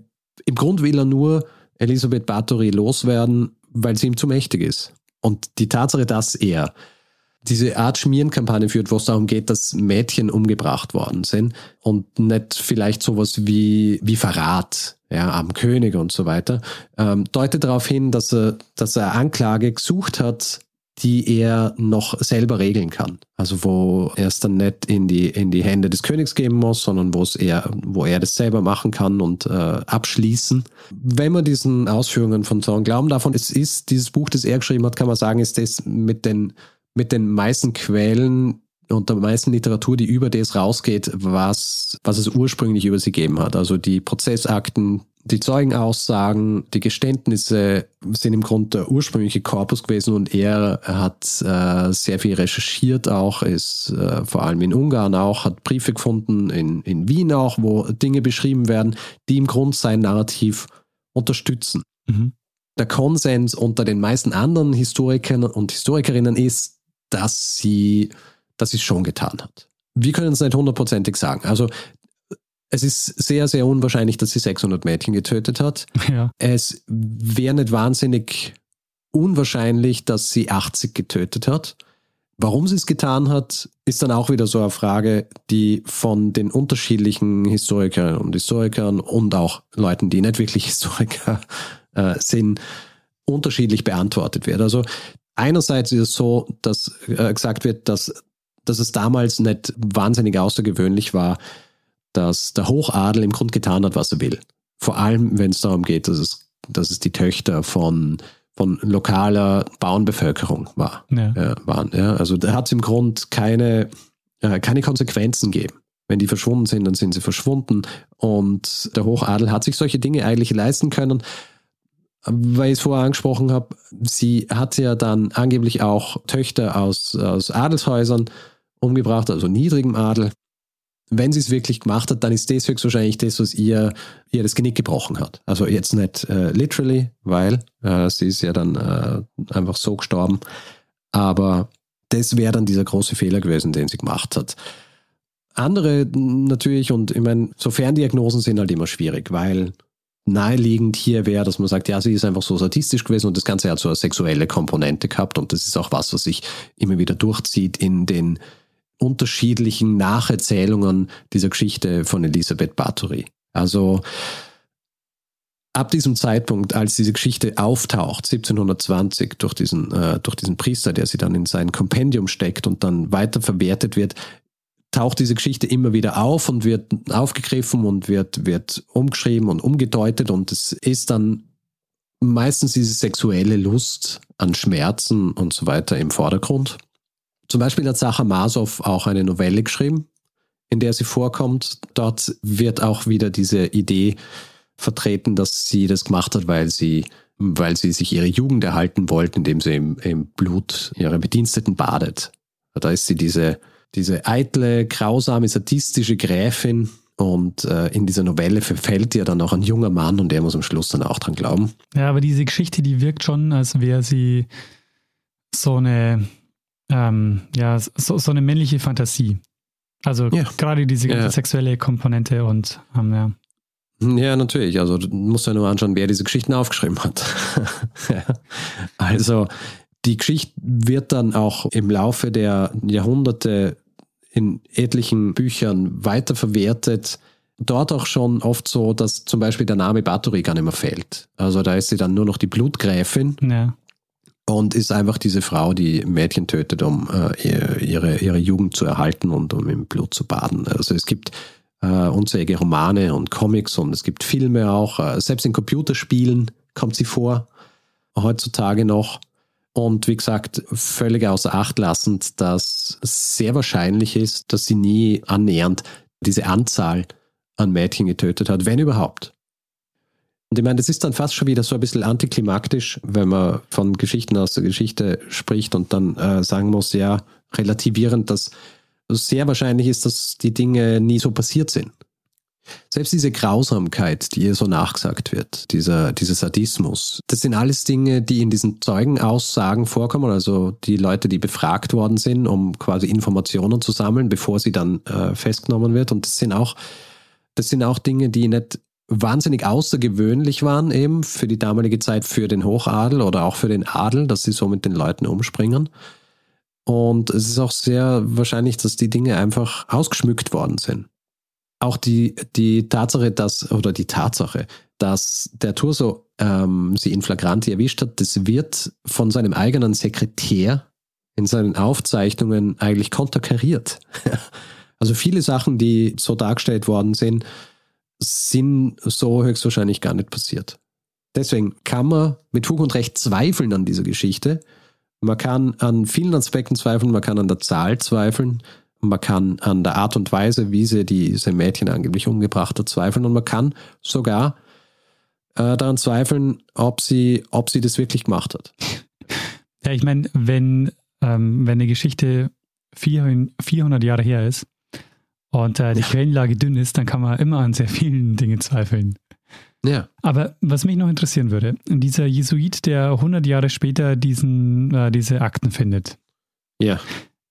im Grund will er nur Elisabeth Bathory loswerden, weil sie ihm zu mächtig ist. Und die Tatsache, dass er diese Art Schmierenkampagne führt, wo es darum geht, dass Mädchen umgebracht worden sind und nicht vielleicht sowas wie, wie Verrat ja, am König und so weiter, ähm, deutet darauf hin, dass er, dass er Anklage gesucht hat, die er noch selber regeln kann. Also wo er es dann nicht in die, in die Hände des Königs geben muss, sondern wo es er, wo er das selber machen kann und äh, abschließen. Wenn man diesen Ausführungen von Zorn glauben davon, es ist dieses Buch, das er geschrieben hat, kann man sagen, ist das mit den mit den meisten Quellen und der meisten Literatur, die über das rausgeht, was, was es ursprünglich über sie gegeben hat. Also die Prozessakten, die Zeugenaussagen, die Geständnisse sind im Grunde der ursprüngliche Korpus gewesen und er hat äh, sehr viel recherchiert auch, ist äh, vor allem in Ungarn auch, hat Briefe gefunden, in, in Wien auch, wo Dinge beschrieben werden, die im Grunde sein Narrativ unterstützen. Mhm. Der Konsens unter den meisten anderen Historikern und Historikerinnen ist, dass sie, dass sie es schon getan hat. Wir können es nicht hundertprozentig sagen. Also es ist sehr, sehr unwahrscheinlich, dass sie 600 Mädchen getötet hat. Ja. Es wäre nicht wahnsinnig unwahrscheinlich, dass sie 80 getötet hat. Warum sie es getan hat, ist dann auch wieder so eine Frage, die von den unterschiedlichen Historikerinnen und Historikern und auch Leuten, die nicht wirklich Historiker äh, sind, unterschiedlich beantwortet wird. Also einerseits ist es so, dass äh, gesagt wird, dass, dass es damals nicht wahnsinnig außergewöhnlich war, dass der Hochadel im Grund getan hat, was er will. Vor allem, wenn es darum geht, dass es, dass es die Töchter von, von lokaler Bauernbevölkerung war, ja. äh, waren. Ja. Also da hat es im Grund keine, äh, keine Konsequenzen gegeben. Wenn die verschwunden sind, dann sind sie verschwunden. Und der Hochadel hat sich solche Dinge eigentlich leisten können weil ich es vorher angesprochen habe, sie hatte ja dann angeblich auch Töchter aus, aus Adelshäusern umgebracht, also niedrigem Adel. Wenn sie es wirklich gemacht hat, dann ist das höchstwahrscheinlich das, was ihr, ihr das Genick gebrochen hat. Also jetzt nicht äh, literally, weil äh, sie ist ja dann äh, einfach so gestorben. Aber das wäre dann dieser große Fehler gewesen, den sie gemacht hat. Andere natürlich, und ich meine, so Ferndiagnosen sind halt immer schwierig, weil naheliegend hier wäre, dass man sagt, ja, sie ist einfach so sadistisch gewesen und das Ganze hat so eine sexuelle Komponente gehabt und das ist auch was, was sich immer wieder durchzieht in den unterschiedlichen Nacherzählungen dieser Geschichte von Elisabeth Bathory. Also ab diesem Zeitpunkt, als diese Geschichte auftaucht, 1720 durch diesen, äh, durch diesen Priester, der sie dann in sein Kompendium steckt und dann weiter verwertet wird, taucht diese Geschichte immer wieder auf und wird aufgegriffen und wird, wird umgeschrieben und umgedeutet und es ist dann meistens diese sexuelle Lust an Schmerzen und so weiter im Vordergrund. Zum Beispiel hat Sacha Masow auch eine Novelle geschrieben, in der sie vorkommt. Dort wird auch wieder diese Idee vertreten, dass sie das gemacht hat, weil sie, weil sie sich ihre Jugend erhalten wollte, indem sie im, im Blut ihrer Bediensteten badet. Da ist sie diese diese eitle, grausame, sadistische Gräfin. Und äh, in dieser Novelle verfällt ihr dann auch ein junger Mann und der muss am Schluss dann auch dran glauben. Ja, aber diese Geschichte, die wirkt schon, als wäre sie so eine, ähm, ja, so, so eine männliche Fantasie. Also ja. gerade diese ganze ja. sexuelle Komponente und ähm, ja. Ja, natürlich. Also du musst ja nur anschauen, wer diese Geschichten aufgeschrieben hat. also die Geschichte wird dann auch im Laufe der Jahrhunderte in etlichen Büchern weiterverwertet. Dort auch schon oft so, dass zum Beispiel der Name Bathory gar nicht mehr fällt. Also da ist sie dann nur noch die Blutgräfin. Ja. Und ist einfach diese Frau, die Mädchen tötet, um äh, ihre, ihre Jugend zu erhalten und um im Blut zu baden. Also es gibt äh, unzählige Romane und Comics und es gibt Filme auch. Äh, selbst in Computerspielen kommt sie vor, heutzutage noch. Und wie gesagt, völlig außer Acht lassend, dass sehr wahrscheinlich ist, dass sie nie annähernd diese Anzahl an Mädchen getötet hat, wenn überhaupt. Und ich meine, das ist dann fast schon wieder so ein bisschen antiklimaktisch, wenn man von Geschichten aus der Geschichte spricht und dann äh, sagen muss, ja, relativierend, dass sehr wahrscheinlich ist, dass die Dinge nie so passiert sind. Selbst diese Grausamkeit, die ihr so nachgesagt wird, dieser, dieser Sadismus, das sind alles Dinge, die in diesen Zeugenaussagen vorkommen, also die Leute, die befragt worden sind, um quasi Informationen zu sammeln, bevor sie dann äh, festgenommen wird. Und das sind auch, das sind auch Dinge, die nicht wahnsinnig außergewöhnlich waren, eben für die damalige Zeit, für den Hochadel oder auch für den Adel, dass sie so mit den Leuten umspringen. Und es ist auch sehr wahrscheinlich, dass die Dinge einfach ausgeschmückt worden sind auch die, die Tatsache, dass, oder die Tatsache, dass der Turso ähm, sie in Flagranti erwischt hat, das wird von seinem eigenen Sekretär in seinen Aufzeichnungen eigentlich konterkariert. also viele Sachen, die so dargestellt worden sind, sind so höchstwahrscheinlich gar nicht passiert. Deswegen kann man mit Fug und Recht zweifeln an dieser Geschichte. Man kann an vielen Aspekten zweifeln, man kann an der Zahl zweifeln, man kann an der Art und Weise, wie sie diese Mädchen angeblich umgebracht hat, zweifeln und man kann sogar äh, daran zweifeln, ob sie, ob sie das wirklich gemacht hat. Ja, ich meine, wenn, ähm, wenn eine Geschichte 400 Jahre her ist und äh, die Quellenlage dünn ist, dann kann man immer an sehr vielen Dingen zweifeln. Ja. Aber was mich noch interessieren würde, dieser Jesuit, der 100 Jahre später diesen, äh, diese Akten findet. Ja.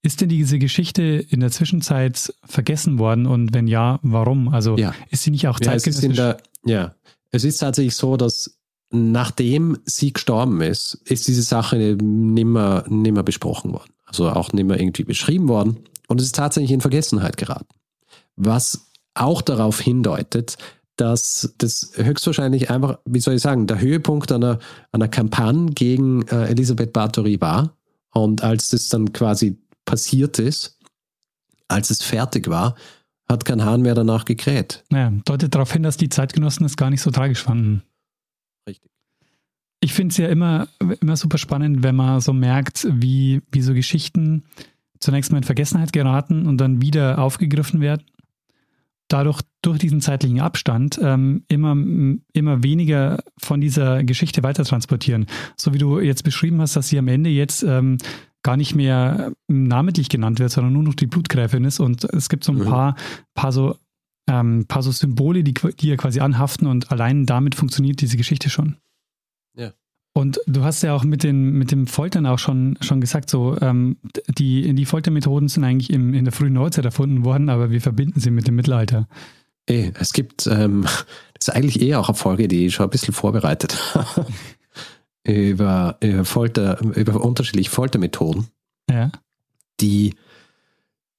Ist denn diese Geschichte in der Zwischenzeit vergessen worden und wenn ja, warum? Also ja. ist sie nicht auch zeitgenössisch? Ja, ja, es ist tatsächlich so, dass nachdem sie gestorben ist, ist diese Sache nimmer, nimmer besprochen worden. Also auch nimmer irgendwie beschrieben worden. Und es ist tatsächlich in Vergessenheit geraten. Was auch darauf hindeutet, dass das höchstwahrscheinlich einfach, wie soll ich sagen, der Höhepunkt einer, einer Kampagne gegen äh, Elisabeth Bathory war. Und als das dann quasi passiert ist, als es fertig war, hat kein Hahn mehr danach gekräht. Naja, deutet darauf hin, dass die Zeitgenossen es gar nicht so tragisch fanden. Richtig. Ich finde es ja immer, immer super spannend, wenn man so merkt, wie, wie so Geschichten zunächst mal in Vergessenheit geraten und dann wieder aufgegriffen werden. Dadurch, durch diesen zeitlichen Abstand, ähm, immer, immer weniger von dieser Geschichte weiter transportieren. So wie du jetzt beschrieben hast, dass sie am Ende jetzt ähm, gar nicht mehr namentlich genannt wird, sondern nur noch die Blutgräfin ist. Und es gibt so ein mhm. paar, paar so ähm, paar so Symbole, die, die ja quasi anhaften und allein damit funktioniert diese Geschichte schon. Ja. Und du hast ja auch mit, den, mit dem Foltern auch schon, schon gesagt, so ähm, die, die Foltermethoden sind eigentlich im, in der frühen Neuzeit erfunden worden, aber wir verbinden sie mit dem Mittelalter. Eh, es gibt, ähm, das ist eigentlich eher auch eine Folge, die ich schon ein bisschen vorbereitet über, über Folter, über unterschiedliche Foltermethoden. Ja. Die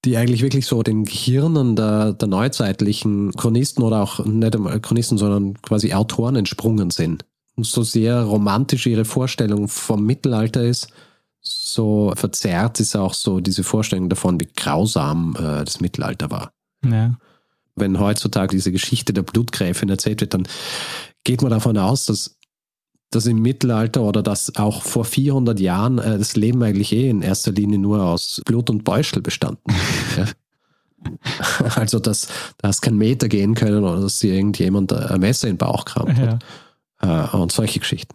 die eigentlich wirklich so den Gehirnen der, der neuzeitlichen Chronisten oder auch nicht einmal Chronisten, sondern quasi Autoren entsprungen sind. Und so sehr romantisch ihre Vorstellung vom Mittelalter ist, so verzerrt ist auch so diese Vorstellung davon, wie grausam äh, das Mittelalter war. Ja. Wenn heutzutage diese Geschichte der Blutgräfin erzählt wird, dann geht man davon aus, dass dass im Mittelalter oder dass auch vor 400 Jahren äh, das Leben eigentlich eh in erster Linie nur aus Blut und Beuschel bestanden. ja. Also, dass da hast kein Meter gehen können oder dass dir irgendjemand ein Messer in den Bauch kramt ja. äh, und solche Geschichten.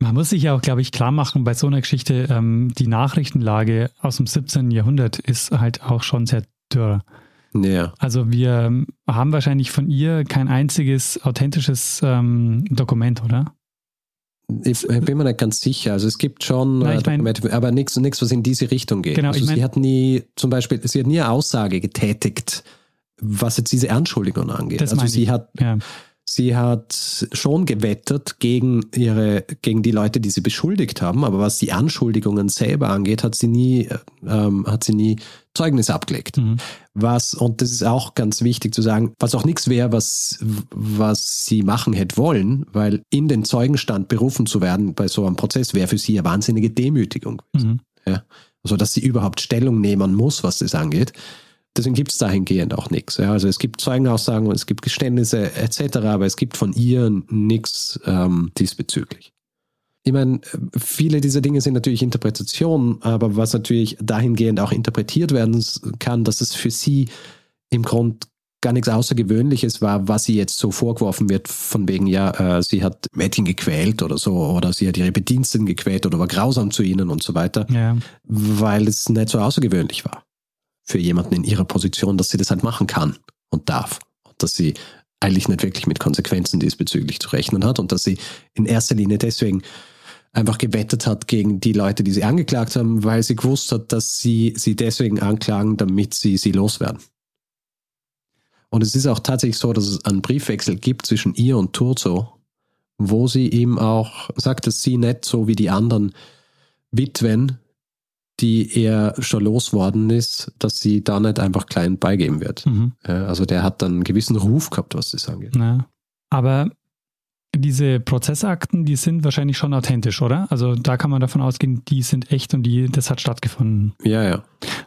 Man muss sich ja auch, glaube ich, klar machen bei so einer Geschichte, ähm, die Nachrichtenlage aus dem 17. Jahrhundert ist halt auch schon sehr dürr. Ja. Also wir haben wahrscheinlich von ihr kein einziges authentisches ähm, Dokument, oder? Ich bin mir nicht ganz sicher. Also es gibt schon Nein, äh, mein, aber nichts, nichts, was in diese Richtung geht. Genau, also ich mein, sie hat nie, zum Beispiel, sie hat nie eine Aussage getätigt, was jetzt diese Anschuldigungen angeht. Also sie ich. hat, ja. Sie hat schon gewettert gegen ihre, gegen die Leute, die sie beschuldigt haben, aber was die Anschuldigungen selber angeht, hat sie nie, ähm, hat sie nie Zeugnis abgelegt. Mhm. Was, und das ist auch ganz wichtig zu sagen, was auch nichts wäre, was, was sie machen hätte wollen, weil in den Zeugenstand berufen zu werden bei so einem Prozess wäre für sie eine wahnsinnige Demütigung. Mhm. Ja? Also, dass sie überhaupt Stellung nehmen muss, was das angeht. Deswegen gibt es dahingehend auch nichts. Ja? Also es gibt Zeugenaussagen, es gibt Geständnisse etc., aber es gibt von ihr nichts ähm, diesbezüglich. Ich meine, viele dieser Dinge sind natürlich Interpretationen, aber was natürlich dahingehend auch interpretiert werden kann, dass es für sie im Grund gar nichts Außergewöhnliches war, was sie jetzt so vorgeworfen wird, von wegen, ja, äh, sie hat Mädchen gequält oder so, oder sie hat ihre Bediensteten gequält oder war grausam zu ihnen und so weiter, ja. weil es nicht so außergewöhnlich war für jemanden in ihrer Position, dass sie das halt machen kann und darf. Und dass sie eigentlich nicht wirklich mit Konsequenzen diesbezüglich zu rechnen hat und dass sie in erster Linie deswegen einfach gewettet hat gegen die Leute, die sie angeklagt haben, weil sie gewusst hat, dass sie sie deswegen anklagen, damit sie sie loswerden. Und es ist auch tatsächlich so, dass es einen Briefwechsel gibt zwischen ihr und Turzo, wo sie ihm auch sagt, dass sie nicht so wie die anderen Witwen, die er schon losworden ist, dass sie da nicht einfach klein beigeben wird. Mhm. Also der hat dann einen gewissen Ruf gehabt, was das angeht. Ja. Aber diese Prozessakten, die sind wahrscheinlich schon authentisch, oder? Also da kann man davon ausgehen, die sind echt und die, das hat stattgefunden. Ja, ja.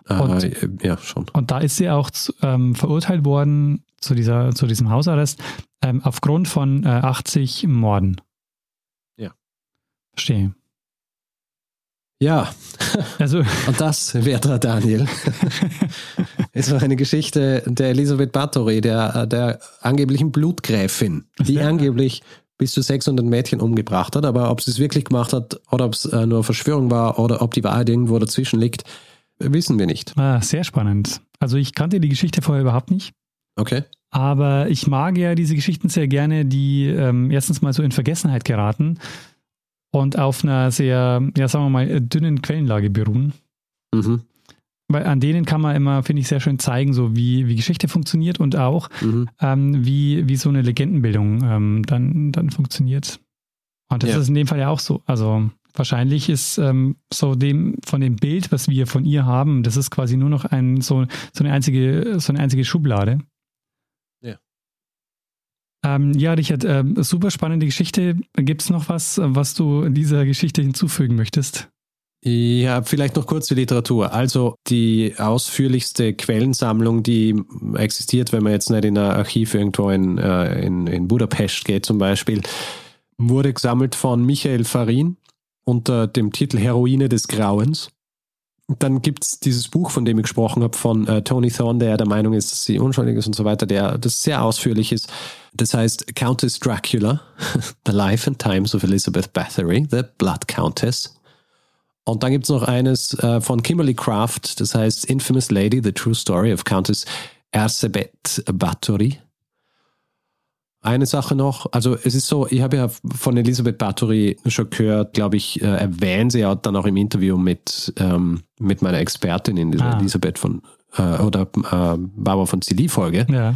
Und, äh, ja, schon. Und da ist sie auch ähm, verurteilt worden zu, dieser, zu diesem Hausarrest ähm, aufgrund von äh, 80 Morden. Ja. Verstehe. Ja, also. und das, Werter Daniel, ist noch eine Geschichte der Elisabeth Bathory, der, der angeblichen Blutgräfin, die angeblich bis zu 600 Mädchen umgebracht hat. Aber ob sie es wirklich gemacht hat oder ob es äh, nur Verschwörung war oder ob die Wahrheit irgendwo dazwischen liegt, wissen wir nicht. Ah, sehr spannend. Also ich kannte die Geschichte vorher überhaupt nicht. Okay. Aber ich mag ja diese Geschichten sehr gerne, die ähm, erstens mal so in Vergessenheit geraten und auf einer sehr, ja sagen wir mal, dünnen Quellenlage beruhen. Mhm. Weil an denen kann man immer, finde ich, sehr schön zeigen, so wie, wie Geschichte funktioniert und auch mhm. ähm, wie, wie so eine Legendenbildung ähm, dann, dann funktioniert. Und das ja. ist in dem Fall ja auch so. Also wahrscheinlich ist ähm, so dem von dem Bild, was wir von ihr haben, das ist quasi nur noch ein so, so eine einzige so eine einzige Schublade. Ja. Ähm, ja, Richard, äh, super spannende Geschichte. Gibt es noch was, was du dieser Geschichte hinzufügen möchtest? Ja, vielleicht noch kurz zur Literatur. Also die ausführlichste Quellensammlung, die existiert, wenn man jetzt nicht in ein Archiv irgendwo in, äh, in, in Budapest geht zum Beispiel, wurde gesammelt von Michael Farin unter dem Titel Heroine des Grauens. Dann gibt es dieses Buch, von dem ich gesprochen habe, von äh, Tony Thorne, der der Meinung ist, dass sie unschuldig ist und so weiter, der das sehr ausführlich ist. Das heißt Countess Dracula, The Life and Times of Elizabeth Bathory, The Blood Countess Und dann gibt es noch eines äh, von Kimberly Craft, das heißt Infamous Lady, The True Story of Countess Ersebet Bathory. Eine Sache noch, also es ist so, ich habe ja von Elisabeth Bathory schon gehört, glaube ich, äh, erwähnt sie hat dann auch im Interview mit, ähm, mit meiner Expertin in dieser ah. Elisabeth von, äh, oder äh, Barbara von Zilli-Folge. Ja.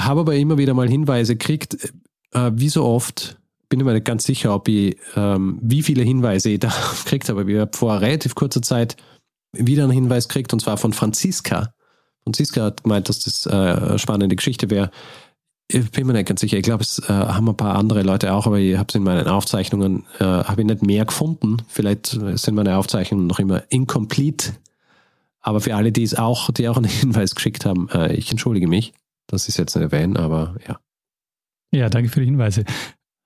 Habe aber immer wieder mal Hinweise gekriegt, äh, wie so oft, bin ich mir nicht ganz sicher, ob ich, ähm, wie viele Hinweise ich da gekriegt habe. Ich habe vor relativ kurzer Zeit wieder einen Hinweis gekriegt, und zwar von Franziska. Franziska hat gemeint, dass das äh, eine spannende Geschichte wäre. Ich bin mir nicht ganz sicher. Ich glaube, es äh, haben ein paar andere Leute auch, aber ich habe es in meinen Aufzeichnungen, äh, habe ich nicht mehr gefunden. Vielleicht sind meine Aufzeichnungen noch immer incomplete. Aber für alle, die es auch, die auch einen Hinweis geschickt haben, äh, ich entschuldige mich. Das ist jetzt nicht erwähnt, aber ja. Ja, danke für die Hinweise.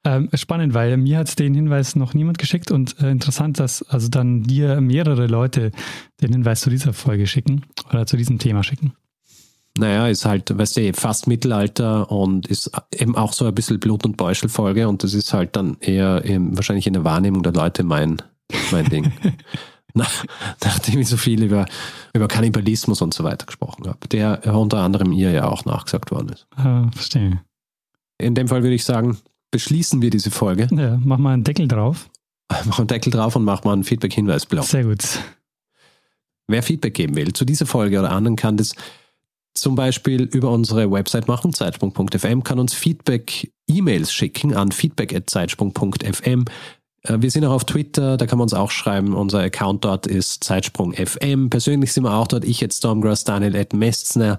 Ähm, spannend, weil mir hat den Hinweis noch niemand geschickt und äh, interessant, dass also dann dir mehrere Leute den Hinweis zu dieser Folge schicken oder zu diesem Thema schicken. Naja, ist halt, weißt du, fast Mittelalter und ist eben auch so ein bisschen Blut- und Beuschelfolge und das ist halt dann eher wahrscheinlich in der Wahrnehmung der Leute mein, mein Ding. Nach, nachdem ich so viel über, über Kannibalismus und so weiter gesprochen habe, der unter anderem ihr ja auch nachgesagt worden ist. Ah, verstehe. In dem Fall würde ich sagen, beschließen wir diese Folge. Ja, mach mal einen Deckel drauf. Mach einen Deckel drauf und mach mal einen Feedback-Hinweisblock. Sehr gut. Wer Feedback geben will zu dieser Folge oder anderen, kann das zum Beispiel über unsere Website machen, zeitsprung.fm, kann uns Feedback-E-Mails schicken an feedback.zeitsprung.fm. Äh, wir sind auch auf Twitter, da kann man uns auch schreiben. Unser Account dort ist Zeitsprung.fm. Persönlich sind wir auch dort. Ich jetzt Stormgrass, Daniel Ed Mestner.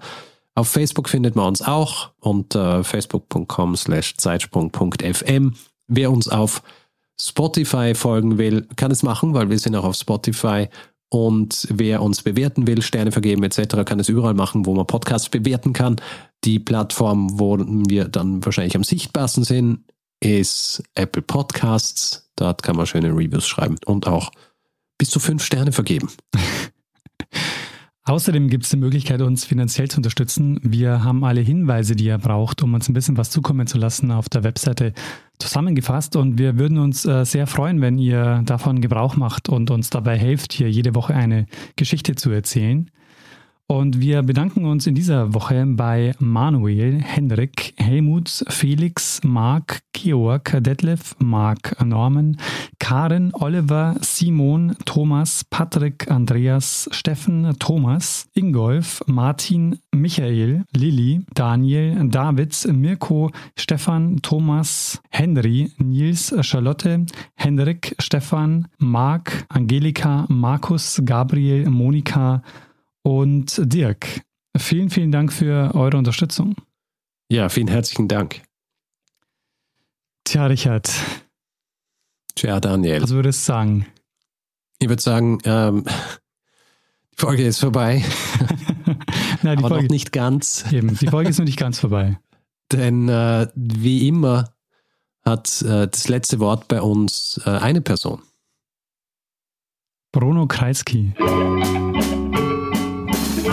Auf Facebook findet man uns auch unter facebook.com slash zeitsprung.fm. Wer uns auf Spotify folgen will, kann es machen, weil wir sind auch auf Spotify. Und wer uns bewerten will, Sterne vergeben etc., kann es überall machen, wo man Podcasts bewerten kann. Die Plattform, wo wir dann wahrscheinlich am sichtbarsten sind, ist Apple Podcasts. Dort kann man schöne Reviews schreiben und auch bis zu fünf Sterne vergeben. Außerdem gibt es die Möglichkeit, uns finanziell zu unterstützen. Wir haben alle Hinweise, die ihr braucht, um uns ein bisschen was zukommen zu lassen, auf der Webseite zusammengefasst. Und wir würden uns äh, sehr freuen, wenn ihr davon Gebrauch macht und uns dabei helft, hier jede Woche eine Geschichte zu erzählen. Und wir bedanken uns in dieser Woche bei Manuel, Henrik, Helmut, Felix, Marc, Georg, Detlef, Marc, Norman, Karen, Oliver, Simon, Thomas, Patrick, Andreas, Steffen, Thomas, Ingolf, Martin, Michael, Lilly, Daniel, David, Mirko, Stefan, Thomas, Henry, Nils, Charlotte, Henrik, Stefan, Marc, Angelika, Markus, Gabriel, Monika, und Dirk, vielen, vielen Dank für eure Unterstützung. Ja, vielen herzlichen Dank. Tja, Richard. Tja, Daniel. Was würdest du sagen? Ich würde sagen, ähm, die Folge ist vorbei. Nein, die Aber Folge, noch nicht ganz. Eben, die Folge ist noch nicht ganz vorbei. Denn äh, wie immer hat äh, das letzte Wort bei uns äh, eine Person. Bruno Kreisky